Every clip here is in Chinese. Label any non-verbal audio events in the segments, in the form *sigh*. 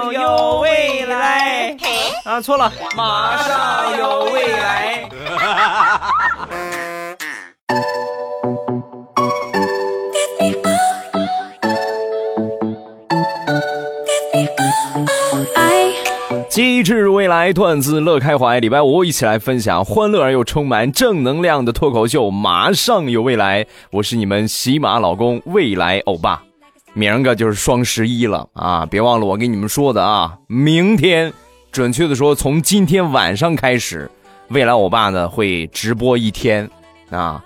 上有未来啊，错了，马上有未来。机智未来，段子乐开怀。礼拜五一起来分享欢乐而又充满正能量的脱口秀，马上有未来。我是你们喜马老公未来欧巴。明儿个就是双十一了啊！别忘了我给你们说的啊，明天，准确的说，从今天晚上开始，未来我爸呢会直播一天啊。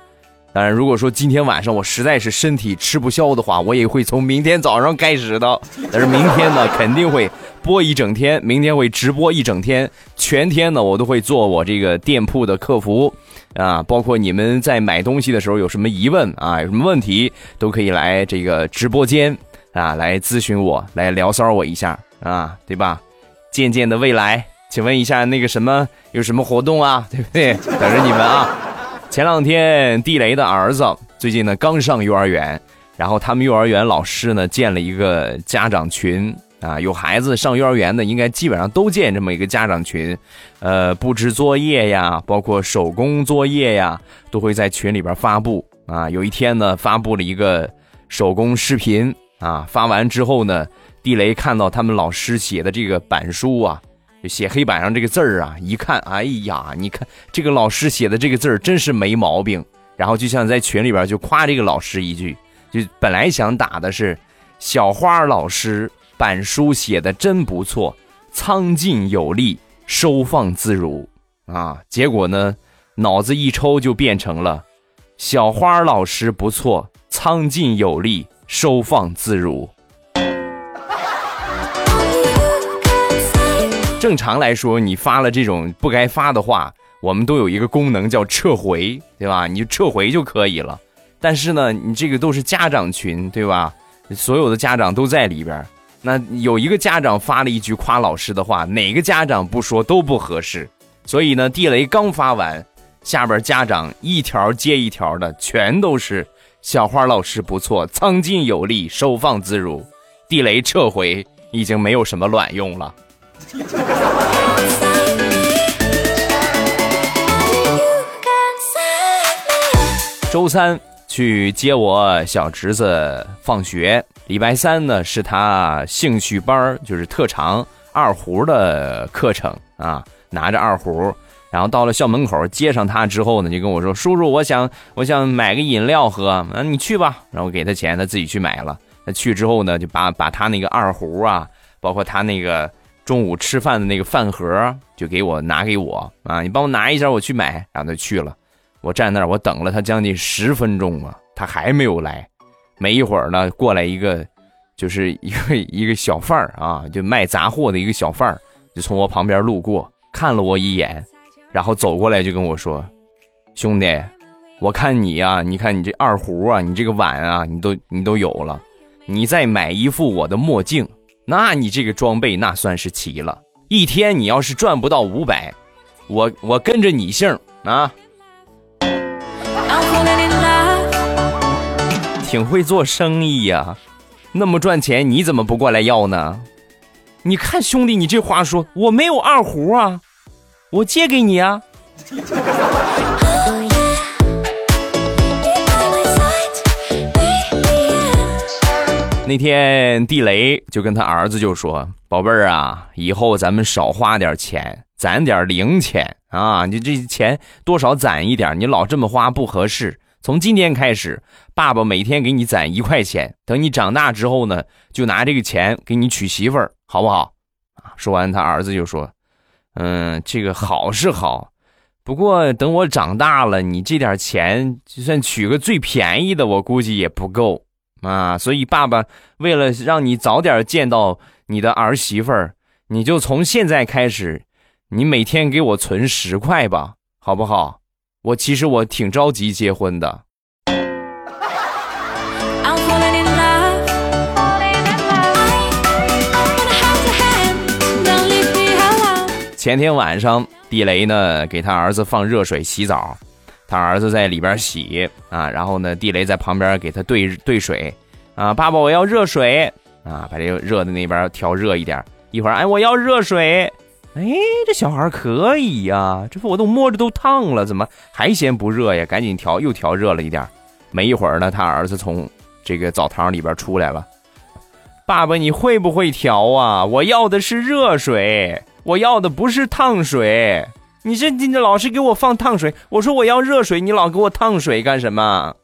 当然，如果说今天晚上我实在是身体吃不消的话，我也会从明天早上开始的。但是明天呢，肯定会播一整天，明天会直播一整天，全天呢我都会做我这个店铺的客服啊，包括你们在买东西的时候有什么疑问啊，有什么问题都可以来这个直播间啊来咨询我，来聊骚我一下啊，对吧？渐渐的未来，请问一下那个什么有什么活动啊？对不对？等着你们啊！前两天地雷的儿子最近呢刚上幼儿园，然后他们幼儿园老师呢建了一个家长群啊，有孩子上幼儿园的应该基本上都建这么一个家长群，呃，布置作业呀，包括手工作业呀，都会在群里边发布啊。有一天呢发布了一个手工视频啊，发完之后呢，地雷看到他们老师写的这个板书啊。就写黑板上这个字儿啊，一看，哎呀，你看这个老师写的这个字儿真是没毛病。然后就像在群里边就夸这个老师一句，就本来想打的是小花老师板书写的真不错，苍劲有力，收放自如啊。结果呢，脑子一抽就变成了小花老师不错，苍劲有力，收放自如。正常来说，你发了这种不该发的话，我们都有一个功能叫撤回，对吧？你就撤回就可以了。但是呢，你这个都是家长群，对吧？所有的家长都在里边，那有一个家长发了一句夸老师的话，哪个家长不说都不合适。所以呢，地雷刚发完，下边家长一条接一条的，全都是小花老师不错，苍劲有力，收放自如。地雷撤回已经没有什么卵用了。周三去接我小侄子放学，礼拜三呢是他兴趣班就是特长二胡的课程啊。拿着二胡，然后到了校门口接上他之后呢，就跟我说：“叔叔，我想我想买个饮料喝，啊，你去吧。”然后给他钱，他自己去买了。他去之后呢，就把把他那个二胡啊，包括他那个。中午吃饭的那个饭盒就给我拿给我啊！你帮我拿一下，我去买。然后他去了，我站那儿，我等了他将近十分钟啊，他还没有来。没一会儿呢，过来一个，就是一个一个小贩儿啊，就卖杂货的一个小贩儿，就从我旁边路过，看了我一眼，然后走过来就跟我说：“兄弟，我看你呀，你看你这二胡啊，你这个碗啊，你都你都有了，你再买一副我的墨镜。”那你这个装备那算是齐了。一天你要是赚不到五百，我我跟着你姓啊。挺会做生意呀，那么赚钱，你怎么不过来要呢？你看兄弟，你这话说，我没有二胡啊，我借给你啊。那天地雷就跟他儿子就说：“宝贝儿啊，以后咱们少花点钱，攒点零钱啊！你这钱多少攒一点，你老这么花不合适。从今天开始，爸爸每天给你攒一块钱，等你长大之后呢，就拿这个钱给你娶媳妇儿，好不好？”啊！说完，他儿子就说：“嗯，这个好是好，不过等我长大了，你这点钱就算娶个最便宜的，我估计也不够。”啊，所以爸爸为了让你早点见到你的儿媳妇儿，你就从现在开始，你每天给我存十块吧，好不好？我其实我挺着急结婚的。前天晚上，地雷呢给他儿子放热水洗澡。他儿子在里边洗啊，然后呢，地雷在旁边给他兑兑水啊。爸爸，我要热水啊，把这个热的那边调热一点，一会儿哎我要热水，哎这小孩可以呀，这不我都摸着都烫了，怎么还嫌不热呀？赶紧调，又调热了一点。没一会儿呢，他儿子从这个澡堂里边出来了，爸爸你会不会调啊？我要的是热水，我要的不是烫水。你这你这老是给我放烫水，我说我要热水，你老给我烫水干什么？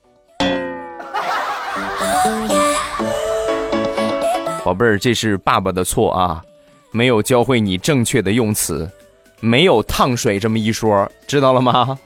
宝贝儿，这是爸爸的错啊，没有教会你正确的用词，没有烫水这么一说，知道了吗？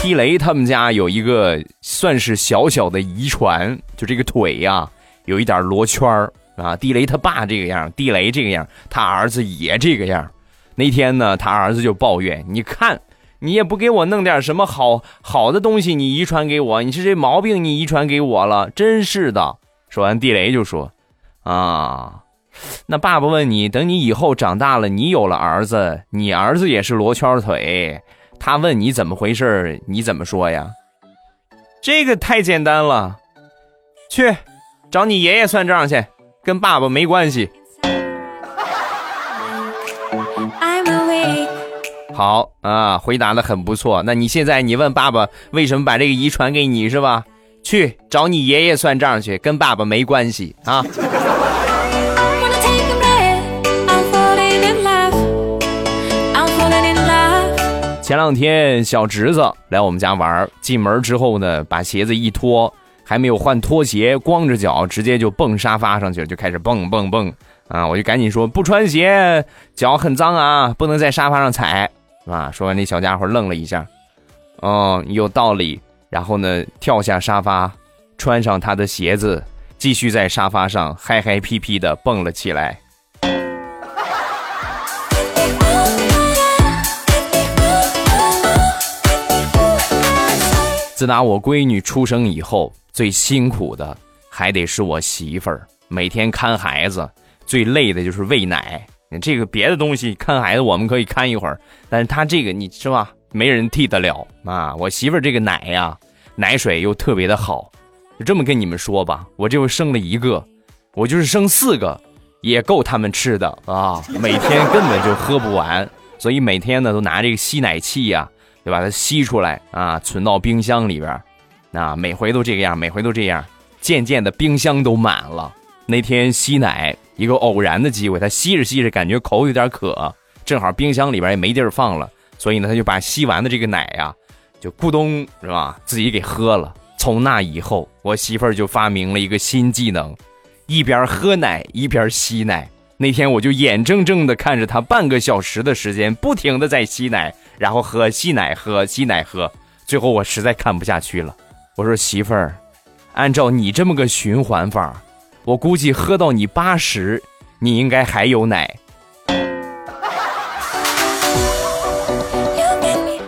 地雷他们家有一个算是小小的遗传，就这个腿呀。有一点罗圈儿啊，地雷他爸这个样，地雷这个样，他儿子也这个样。那天呢，他儿子就抱怨：“你看，你也不给我弄点什么好好的东西，你遗传给我，你是这毛病你遗传给我了，真是的。”说完，地雷就说：“啊，那爸爸问你，等你以后长大了，你有了儿子，你儿子也是罗圈腿，他问你怎么回事，你怎么说呀？这个太简单了，去。”找你爷爷算账去，跟爸爸没关系。好啊，回答的很不错。那你现在你问爸爸为什么把这个遗传给你是吧？去找你爷爷算账去，跟爸爸没关系啊。前两天小侄子来我们家玩，进门之后呢，把鞋子一脱。还没有换拖鞋，光着脚直接就蹦沙发上去了，就开始蹦蹦蹦啊！我就赶紧说不穿鞋，脚很脏啊，不能在沙发上踩啊！说完，那小家伙愣了一下，哦，有道理。然后呢，跳下沙发，穿上他的鞋子，继续在沙发上嗨嗨皮皮的蹦了起来。自打我闺女出生以后。最辛苦的还得是我媳妇儿，每天看孩子，最累的就是喂奶。这个别的东西看孩子我们可以看一会儿，但是她这个你是吧？没人替得了啊！我媳妇儿这个奶呀，奶水又特别的好，就这么跟你们说吧，我就生了一个，我就是生四个，也够他们吃的啊！每天根本就喝不完，所以每天呢都拿这个吸奶器呀，就把它吸出来啊，存到冰箱里边。那每回都这个样，每回都这样，渐渐的冰箱都满了。那天吸奶，一个偶然的机会，他吸着吸着感觉口有点渴，正好冰箱里边也没地儿放了，所以呢，他就把吸完的这个奶呀，就咕咚是吧，自己给喝了。从那以后，我媳妇儿就发明了一个新技能，一边喝奶一边吸奶。那天我就眼睁睁的看着她半个小时的时间不停的在吸奶，然后喝吸奶喝吸奶喝，最后我实在看不下去了。我说媳妇儿，按照你这么个循环法，我估计喝到你八十，你应该还有奶。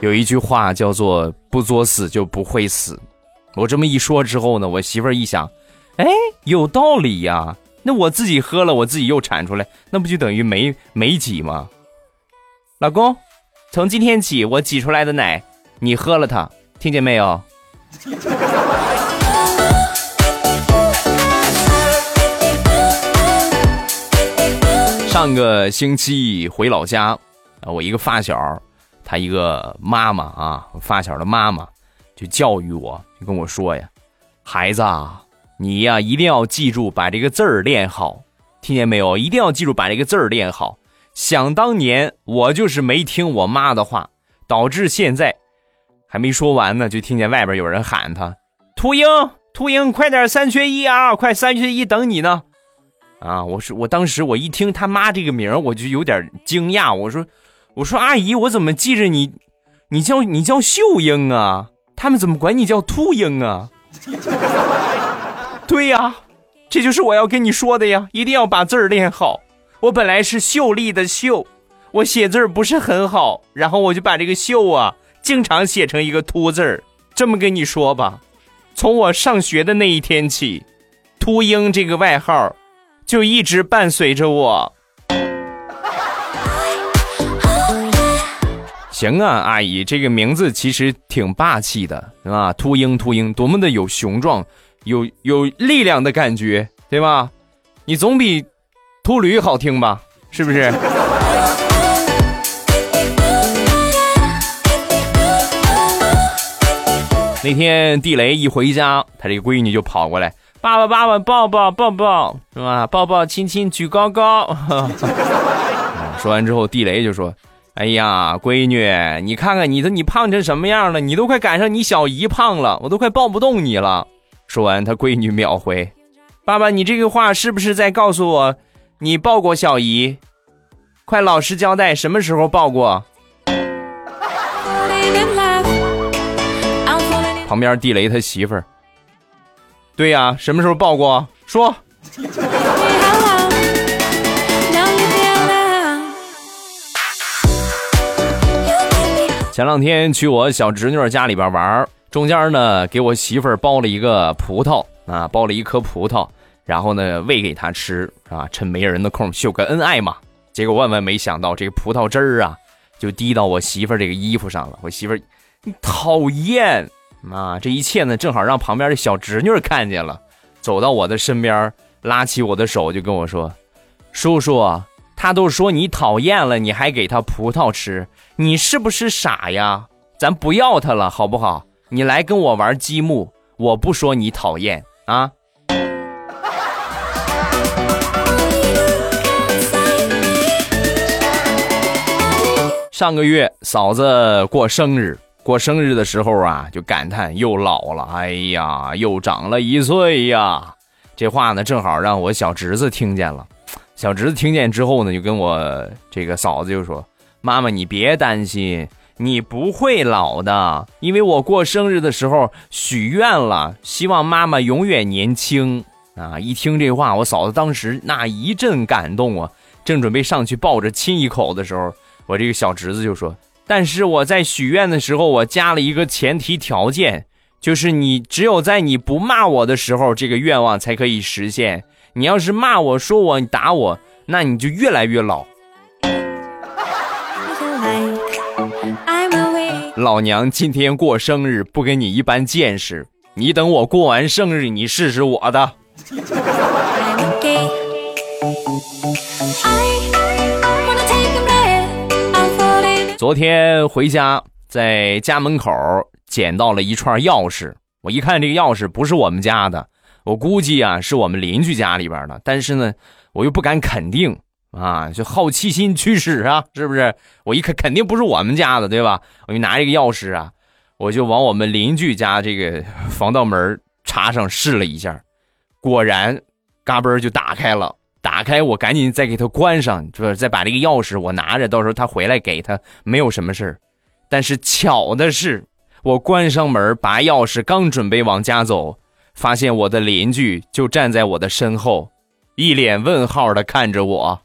有一句话叫做“不作死就不会死”。我这么一说之后呢，我媳妇儿一想，哎，有道理呀。那我自己喝了，我自己又产出来，那不就等于没没挤吗？老公，从今天起，我挤出来的奶，你喝了它，听见没有？*laughs* 上个星期回老家，啊，我一个发小，他一个妈妈啊，发小的妈妈就教育我，就跟我说呀：“孩子啊，你呀一定要记住把这个字儿练好，听见没有？一定要记住把这个字儿练好。想当年我就是没听我妈的话，导致现在。”还没说完呢，就听见外边有人喊他：“秃鹰，秃鹰，快点，三缺一啊！快三缺一，等你呢！”啊，我说，我当时我一听他妈这个名我就有点惊讶。我说：“我说阿姨，我怎么记着你？你叫你叫秀英啊？他们怎么管你叫秃鹰啊？” *laughs* 对呀，这就是我要跟你说的呀！一定要把字儿练好。我本来是秀丽的秀，我写字儿不是很好，然后我就把这个秀啊。经常写成一个“秃”字儿，这么跟你说吧，从我上学的那一天起，“秃鹰”这个外号就一直伴随着我。行啊，阿姨，这个名字其实挺霸气的，是吧？秃鹰，秃鹰，多么的有雄壮、有有力量的感觉，对吧？你总比秃驴好听吧？是不是？那天地雷一回家，他这个闺女就跑过来，爸爸爸爸抱抱抱抱，是吧？抱抱亲亲举高高。说完之后，地雷就说。哎呀，闺女，你看看你的，你胖成什么样了？你都快赶上你小姨胖了，我都快抱不动你了。说完，他闺女秒回：“爸爸，你这个话是不是在告诉我，你抱过小姨？快老实交代，什么时候抱过？”旁边地雷他媳妇儿：“对呀，什么时候抱过？说。”前两天去我小侄女家里边玩，中间呢给我媳妇儿剥了一个葡萄啊，剥了一颗葡萄，然后呢喂给她吃啊，趁没人的空秀个恩爱嘛。结果万万没想到，这个葡萄汁儿啊就滴到我媳妇儿这个衣服上了。我媳妇儿，你讨厌啊！这一切呢正好让旁边的小侄女看见了，走到我的身边，拉起我的手就跟我说：“叔叔。”他都说你讨厌了，你还给他葡萄吃，你是不是傻呀？咱不要他了，好不好？你来跟我玩积木，我不说你讨厌啊。上个月嫂子过生日，过生日的时候啊，就感叹又老了，哎呀，又长了一岁呀。这话呢，正好让我小侄子听见了。小侄子听见之后呢，就跟我这个嫂子就说：“妈妈，你别担心，你不会老的，因为我过生日的时候许愿了，希望妈妈永远年轻啊！”一听这话，我嫂子当时那一阵感动啊，正准备上去抱着亲一口的时候，我这个小侄子就说：“但是我在许愿的时候，我加了一个前提条件，就是你只有在你不骂我的时候，这个愿望才可以实现。”你要是骂我说我你打我，那你就越来越老。老娘今天过生日，不跟你一般见识。你等我过完生日，你试试我的。昨天回家，在家门口捡到了一串钥匙，我一看这个钥匙不是我们家的。我估计啊，是我们邻居家里边的，但是呢，我又不敢肯定啊，就好奇心驱使啊，*laughs* 是不是？我一看肯定不是我们家的，对吧？我就拿这个钥匙啊，我就往我们邻居家这个防盗门插上试了一下，果然，嘎嘣就打开了。打开，我赶紧再给他关上，就是再把这个钥匙我拿着，到时候他回来给他，没有什么事但是巧的是，我关上门，拔钥匙，刚准备往家走。发现我的邻居就站在我的身后，一脸问号的看着我。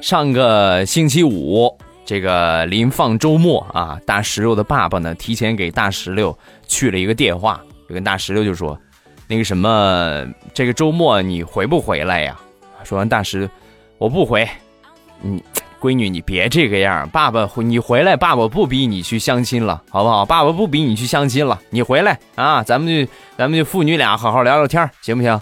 上个星期五，这个临放周末啊，大石榴的爸爸呢，提前给大石榴去了一个电话，就跟大石榴就说：“那个什么，这个周末你回不回来呀？”说完，大石，我不回，你。闺女，你别这个样。爸爸，你回来，爸爸不逼你去相亲了，好不好？爸爸不逼你去相亲了，你回来啊，咱们就咱们就父女俩好好聊聊天，行不行？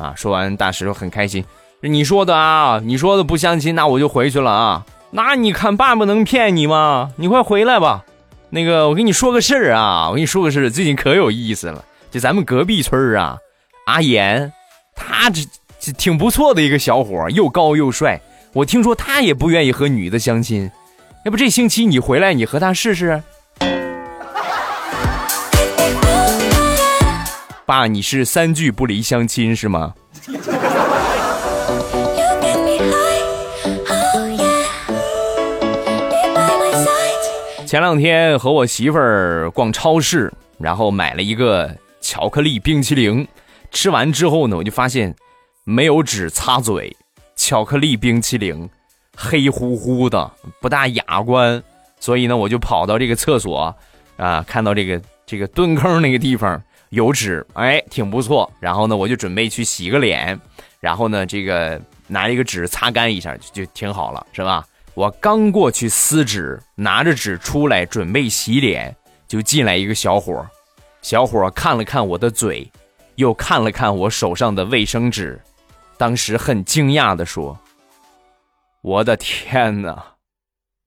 啊！说完，大石榴很开心。你说的啊，你说的不相亲，那我就回去了啊。那你看，爸爸能骗你吗？你快回来吧。那个，我跟你说个事儿啊，我跟你说个事儿，最近可有意思了。就咱们隔壁村儿啊，阿岩，他这这挺不错的一个小伙，又高又帅。我听说他也不愿意和女的相亲，要不这星期你回来，你和他试试。爸，你是三句不离相亲是吗？前两天和我媳妇儿逛超市，然后买了一个巧克力冰淇淋，吃完之后呢，我就发现没有纸擦嘴。巧克力冰淇淋，黑乎乎的，不大雅观，所以呢，我就跑到这个厕所，啊，看到这个这个蹲坑那个地方有纸，哎，挺不错。然后呢，我就准备去洗个脸，然后呢，这个拿一个纸擦干一下就就挺好了，是吧？我刚过去撕纸，拿着纸出来准备洗脸，就进来一个小伙小伙看了看我的嘴，又看了看我手上的卫生纸，当时很惊讶的说：“我的天哪，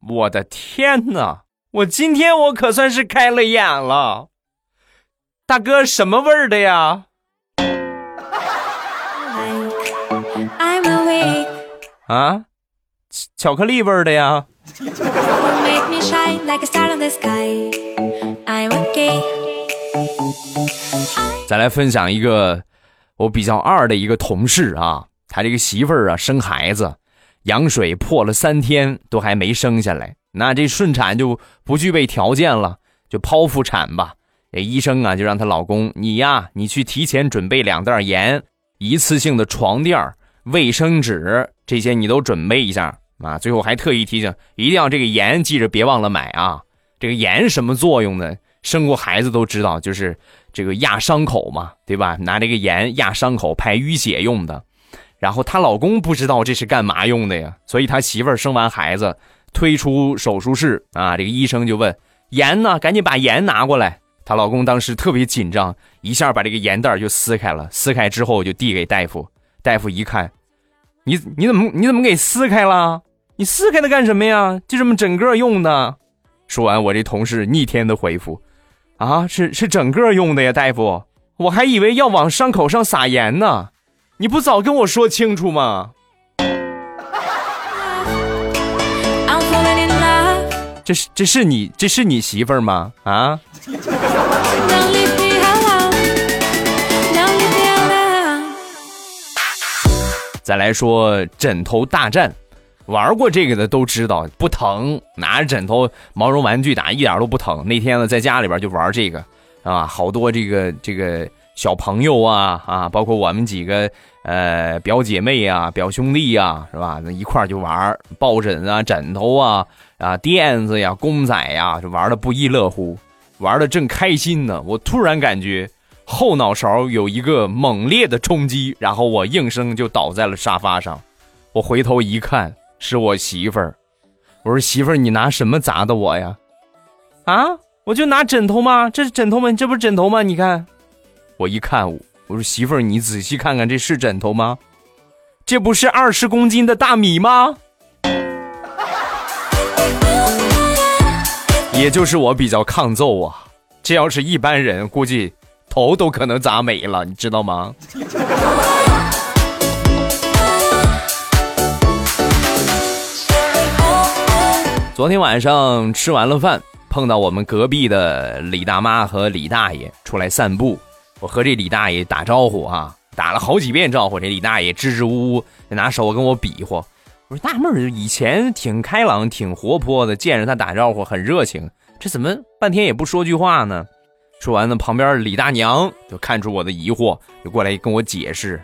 我的天哪，我今天我可算是开了眼了。”大哥，什么味儿的呀？啊，巧克力味儿的呀。再来分享一个我比较二的一个同事啊，他这个媳妇儿啊生孩子，羊水破了三天都还没生下来，那这顺产就不具备条件了，就剖腹产吧。这医生啊，就让她老公你呀，你去提前准备两袋盐，一次性的床垫卫生纸这些你都准备一下啊。最后还特意提醒，一定要这个盐记着别忘了买啊。这个盐什么作用呢？生过孩子都知道，就是这个压伤口嘛，对吧？拿这个盐压伤口排淤血用的。然后她老公不知道这是干嘛用的呀，所以他媳妇儿生完孩子推出手术室啊，这个医生就问盐呢，赶紧把盐拿过来。她老公当时特别紧张，一下把这个盐袋就撕开了。撕开之后就递给大夫，大夫一看，你你怎么你怎么给撕开了？你撕开它干什么呀？就这么整个用的。说完，我这同事逆天的回复：“啊，是是整个用的呀，大夫，我还以为要往伤口上撒盐呢，你不早跟我说清楚吗？”这是这是你这是你媳妇儿吗？啊？再来说枕头大战，玩过这个的都知道不疼，拿着枕头毛绒玩具打一点都不疼。那天呢，在家里边就玩这个啊，好多这个这个小朋友啊啊，包括我们几个呃表姐妹啊、表兄弟呀，是吧？那一块就玩抱枕啊、枕头啊啊、垫子呀、公仔呀，就玩的不亦乐乎。玩的正开心呢，我突然感觉后脑勺有一个猛烈的冲击，然后我应声就倒在了沙发上。我回头一看，是我媳妇儿。我说：“媳妇儿，你拿什么砸的我呀？”啊，我就拿枕头吗？这是枕头吗？这不是枕头吗？你看，我一看，我说：“媳妇儿，你仔细看看，这是枕头吗？这不是二十公斤的大米吗？”也就是我比较抗揍啊，这要是一般人，估计头都可能砸没了，你知道吗？昨天晚上吃完了饭，碰到我们隔壁的李大妈和李大爷出来散步，我和这李大爷打招呼啊，打了好几遍招呼，这李大爷支支吾吾，拿手跟我比划。我说纳闷儿，以前挺开朗、挺活泼的，见着他打招呼很热情，这怎么半天也不说句话呢？说完呢，旁边李大娘就看出我的疑惑，就过来跟我解释：“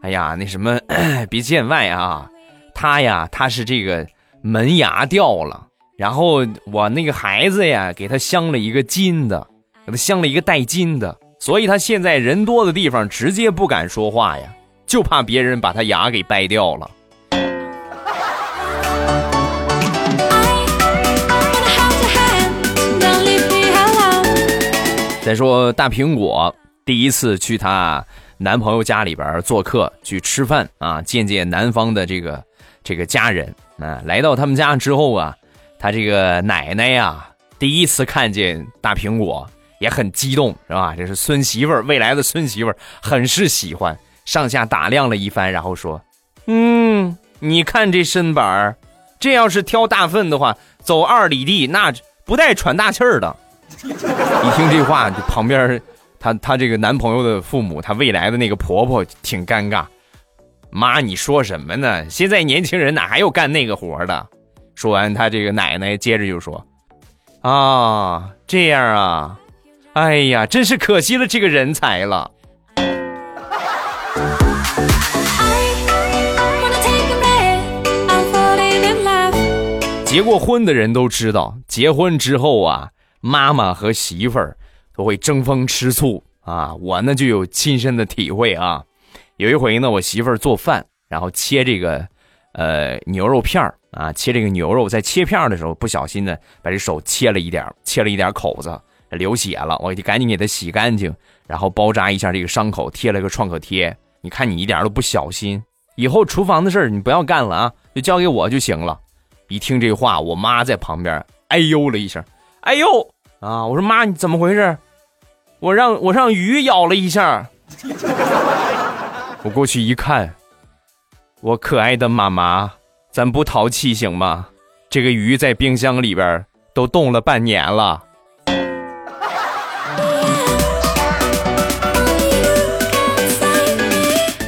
哎呀，那什么，*clears throat* 别见外啊，他呀，他是这个门牙掉了，然后我那个孩子呀，给他镶了一个金的，给他镶了一个带金的，所以他现在人多的地方直接不敢说话呀，就怕别人把他牙给掰掉了。”再说大苹果第一次去她男朋友家里边做客去吃饭啊，见见男方的这个这个家人啊。来到他们家之后啊，他这个奶奶呀，第一次看见大苹果也很激动，是吧？这是孙媳妇儿，未来的孙媳妇儿，很是喜欢，上下打量了一番，然后说：“嗯，你看这身板儿，这要是挑大粪的话，走二里地那不带喘大气儿的。”一听这话，旁边她她这个男朋友的父母，她未来的那个婆婆挺尴尬。妈，你说什么呢？现在年轻人哪还有干那个活的？说完，他这个奶奶接着就说：“啊，这样啊，哎呀，真是可惜了这个人才了。”结过婚的人都知道，结婚之后啊。妈妈和媳妇儿都会争风吃醋啊，我呢就有亲身的体会啊。有一回呢，我媳妇儿做饭，然后切这个呃牛肉片儿啊，切这个牛肉，在切片的时候不小心呢，把这手切了一点，切了一点口子，流血了，我就赶紧给它洗干净，然后包扎一下这个伤口，贴了个创可贴。你看你一点都不小心，以后厨房的事儿你不要干了啊，就交给我就行了。一听这话，我妈在旁边哎呦了一声，哎呦啊！我说妈，你怎么回事？我让我让鱼咬了一下。*laughs* 我过去一看，我可爱的妈妈，咱不淘气行吗？这个鱼在冰箱里边都冻了半年了。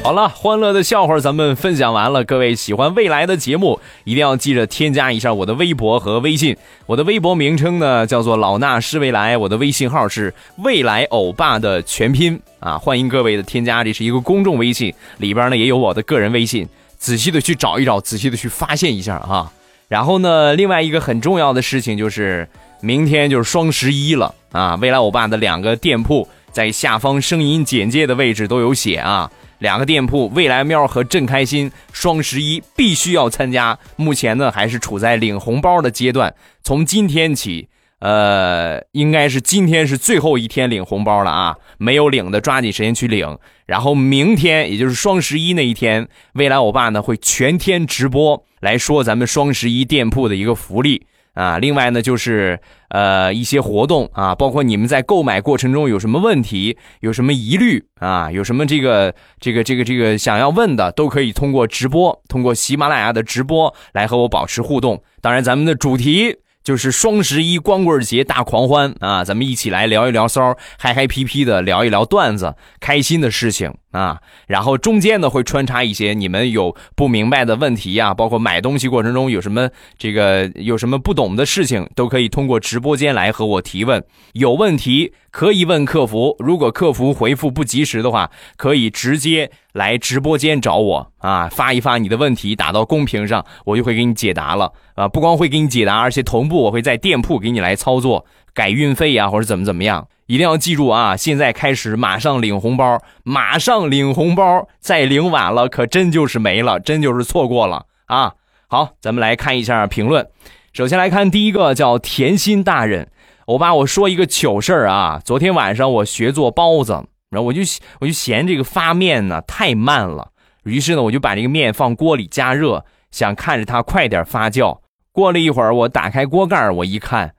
好了，欢乐的笑话咱们分享完了。各位喜欢未来的节目，一定要记着添加一下我的微博和微信。我的微博名称呢叫做老衲是未来，我的微信号是未来欧巴的全拼啊，欢迎各位的添加。这是一个公众微信，里边呢也有我的个人微信，仔细的去找一找，仔细的去发现一下啊。然后呢，另外一个很重要的事情就是明天就是双十一了啊，未来欧巴的两个店铺在下方声音简介的位置都有写啊。两个店铺，未来喵和正开心，双十一必须要参加。目前呢，还是处在领红包的阶段。从今天起，呃，应该是今天是最后一天领红包了啊！没有领的，抓紧时间去领。然后明天，也就是双十一那一天，未来我爸呢会全天直播来说咱们双十一店铺的一个福利。啊，另外呢，就是呃一些活动啊，包括你们在购买过程中有什么问题、有什么疑虑啊，有什么这个这个这个这个想要问的，都可以通过直播，通过喜马拉雅的直播来和我保持互动。当然，咱们的主题。就是双十一光棍节大狂欢啊！咱们一起来聊一聊骚，嗨嗨皮皮的聊一聊段子，开心的事情啊！然后中间呢会穿插一些你们有不明白的问题呀，包括买东西过程中有什么这个有什么不懂的事情，都可以通过直播间来和我提问。有问题可以问客服，如果客服回复不及时的话，可以直接。来直播间找我啊，发一发你的问题打到公屏上，我就会给你解答了啊！不光会给你解答，而且同步我会在店铺给你来操作改运费呀，或者怎么怎么样。一定要记住啊！现在开始马上领红包，马上领红包，再领晚了可真就是没了，真就是错过了啊！好，咱们来看一下评论。首先来看第一个叫甜心大人，我爸我说一个糗事儿啊，昨天晚上我学做包子。然后我就我就嫌这个发面呢太慢了，于是呢我就把这个面放锅里加热，想看着它快点发酵。过了一会儿，我打开锅盖，我一看，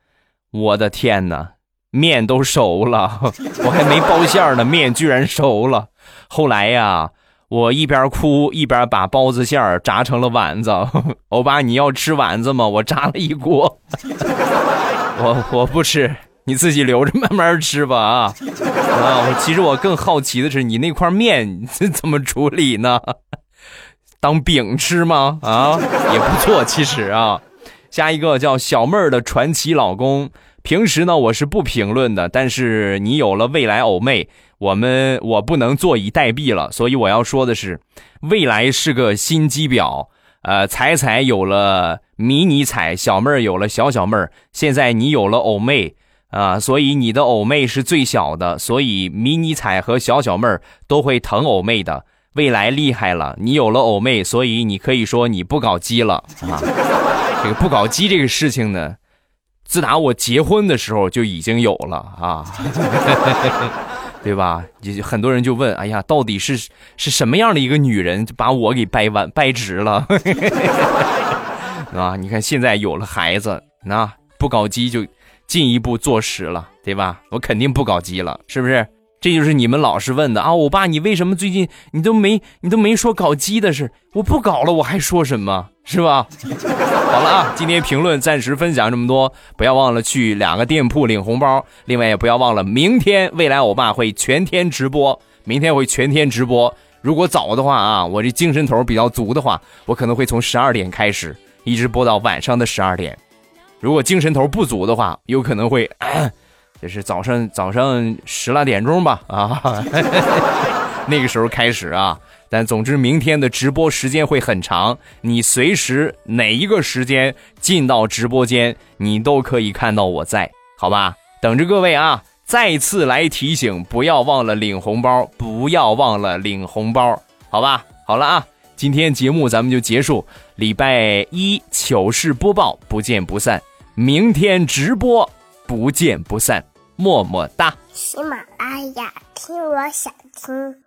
我的天哪，面都熟了，*laughs* 我还没包馅呢，面居然熟了。后来呀，我一边哭一边把包子馅炸成了丸子。*laughs* 欧巴，你要吃丸子吗？我炸了一锅，*laughs* 我我不吃。你自己留着慢慢吃吧啊！啊，其实我更好奇的是，你那块面怎么处理呢？当饼吃吗？啊，也不错，其实啊。下一个叫小妹儿的传奇老公，平时呢我是不评论的，但是你有了未来偶妹，我们我不能坐以待毙了，所以我要说的是，未来是个心机婊，呃，彩彩有了迷你彩，小妹儿有了小小妹儿，现在你有了偶妹。啊，所以你的偶妹是最小的，所以迷你彩和小小妹儿都会疼偶妹的。未来厉害了，你有了偶妹，所以你可以说你不搞基了啊。这个不搞基这个事情呢，自打我结婚的时候就已经有了啊，*laughs* 对吧？就很多人就问，哎呀，到底是是什么样的一个女人，把我给掰弯掰直了？*laughs* 啊，你看现在有了孩子，那不搞基就。进一步坐实了，对吧？我肯定不搞基了，是不是？这就是你们老是问的啊！我爸，你为什么最近你都没你都没说搞基的事？我不搞了，我还说什么？是吧？*laughs* 好了啊，今天评论暂时分享这么多，不要忘了去两个店铺领红包。另外也不要忘了，明天未来我爸会全天直播，明天会全天直播。如果早的话啊，我这精神头比较足的话，我可能会从十二点开始，一直播到晚上的十二点。如果精神头不足的话，有可能会，*clears throat* 就是早上早上十来点钟吧，啊，*laughs* 那个时候开始啊。但总之，明天的直播时间会很长，你随时哪一个时间进到直播间，你都可以看到我在，好吧？等着各位啊！再次来提醒，不要忘了领红包，不要忘了领红包，好吧？好了啊，今天节目咱们就结束，礼拜一糗事播报，不见不散。明天直播，不见不散，么么哒。喜马拉雅，听我想听。